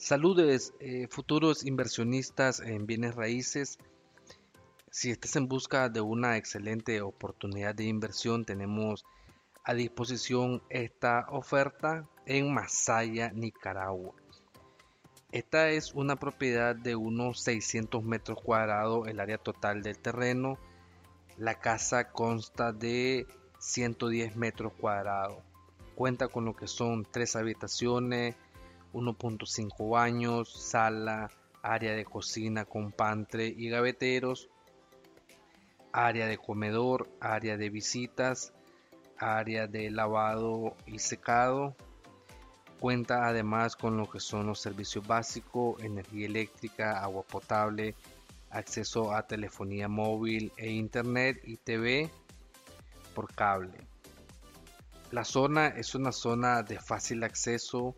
Saludes, eh, futuros inversionistas en bienes raíces. Si estás en busca de una excelente oportunidad de inversión, tenemos a disposición esta oferta en Masaya, Nicaragua. Esta es una propiedad de unos 600 metros cuadrados, el área total del terreno. La casa consta de 110 metros cuadrados. Cuenta con lo que son tres habitaciones, 1.5 baños, sala, área de cocina con pantre y gaveteros, área de comedor, área de visitas, área de lavado y secado. Cuenta además con lo que son los servicios básicos, energía eléctrica, agua potable, acceso a telefonía móvil e internet y TV por cable. La zona es una zona de fácil acceso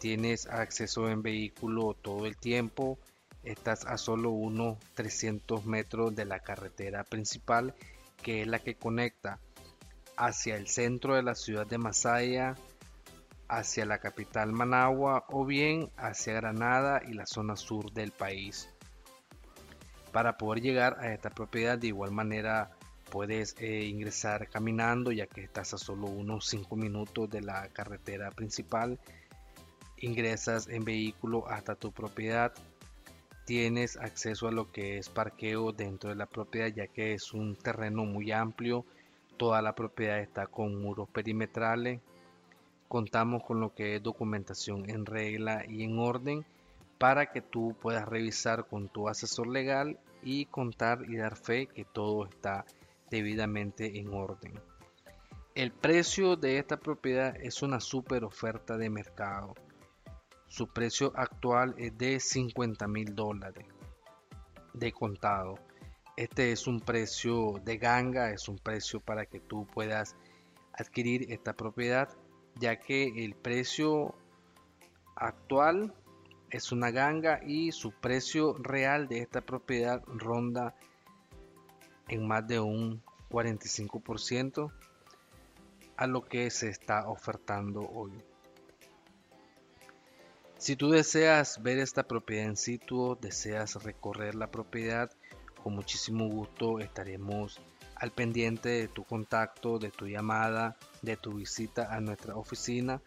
tienes acceso en vehículo todo el tiempo, estás a solo unos 300 metros de la carretera principal que es la que conecta hacia el centro de la ciudad de Masaya, hacia la capital Managua o bien hacia Granada y la zona sur del país. Para poder llegar a esta propiedad de igual manera puedes eh, ingresar caminando ya que estás a solo unos 5 minutos de la carretera principal ingresas en vehículo hasta tu propiedad, tienes acceso a lo que es parqueo dentro de la propiedad ya que es un terreno muy amplio, toda la propiedad está con muros perimetrales, contamos con lo que es documentación en regla y en orden para que tú puedas revisar con tu asesor legal y contar y dar fe que todo está debidamente en orden. El precio de esta propiedad es una super oferta de mercado. Su precio actual es de 50 mil dólares de contado. Este es un precio de ganga, es un precio para que tú puedas adquirir esta propiedad, ya que el precio actual es una ganga y su precio real de esta propiedad ronda en más de un 45% a lo que se está ofertando hoy. Si tú deseas ver esta propiedad en situ, deseas recorrer la propiedad, con muchísimo gusto estaremos al pendiente de tu contacto, de tu llamada, de tu visita a nuestra oficina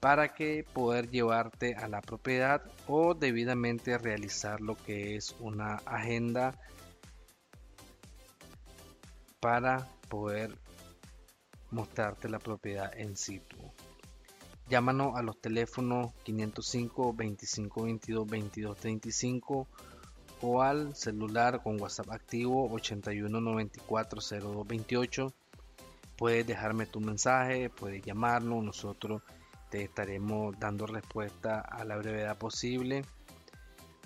para que poder llevarte a la propiedad o debidamente realizar lo que es una agenda para poder mostrarte la propiedad en situ. Llámanos a los teléfonos 505 2522 2235 o al celular con WhatsApp activo 81940228. Puedes dejarme tu mensaje, puedes llamarnos, nosotros te estaremos dando respuesta a la brevedad posible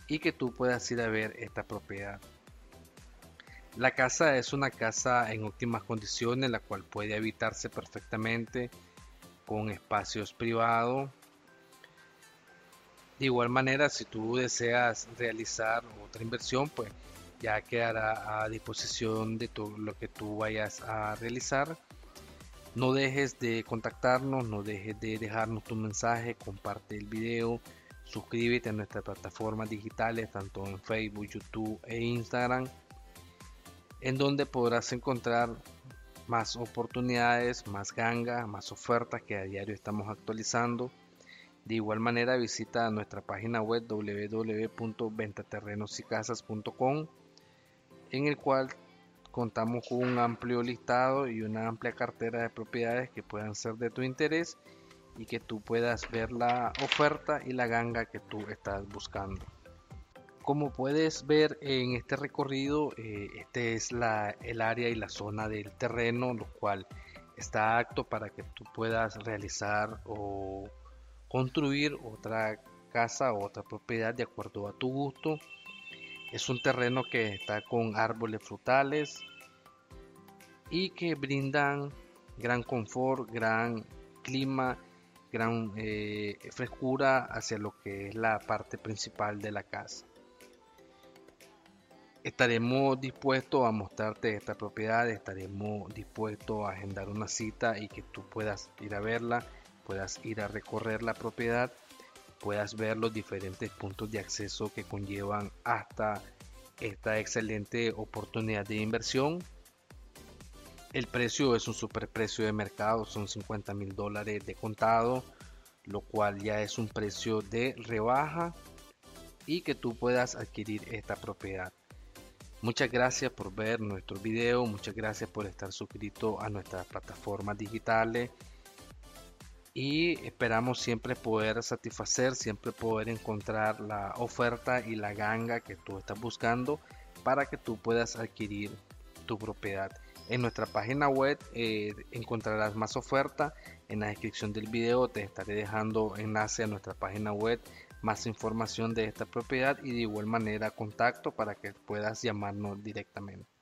y que tú puedas ir a ver esta propiedad. La casa es una casa en óptimas condiciones, la cual puede habitarse perfectamente con espacios privados. De igual manera, si tú deseas realizar otra inversión, pues ya quedará a disposición de todo lo que tú vayas a realizar. No dejes de contactarnos, no dejes de dejarnos tu mensaje, comparte el video, suscríbete a nuestras plataformas digitales, tanto en Facebook, YouTube e Instagram, en donde podrás encontrar más oportunidades, más ganga, más ofertas que a diario estamos actualizando. De igual manera visita nuestra página web www.ventaterrenosicasas.com en el cual contamos con un amplio listado y una amplia cartera de propiedades que puedan ser de tu interés y que tú puedas ver la oferta y la ganga que tú estás buscando. Como puedes ver en este recorrido, eh, este es el área y la zona del terreno, lo cual está apto para que tú puedas realizar o construir otra casa o otra propiedad de acuerdo a tu gusto. Es un terreno que está con árboles frutales y que brindan gran confort, gran clima, gran eh, frescura hacia lo que es la parte principal de la casa estaremos dispuestos a mostrarte esta propiedad, estaremos dispuestos a agendar una cita y que tú puedas ir a verla, puedas ir a recorrer la propiedad puedas ver los diferentes puntos de acceso que conllevan hasta esta excelente oportunidad de inversión. El precio es un superprecio de mercado, son 50 mil dólares de contado, lo cual ya es un precio de rebaja y que tú puedas adquirir esta propiedad. Muchas gracias por ver nuestro video, muchas gracias por estar suscrito a nuestras plataformas digitales y esperamos siempre poder satisfacer, siempre poder encontrar la oferta y la ganga que tú estás buscando para que tú puedas adquirir tu propiedad. En nuestra página web eh, encontrarás más oferta. En la descripción del video te estaré dejando enlace a nuestra página web, más información de esta propiedad y de igual manera contacto para que puedas llamarnos directamente.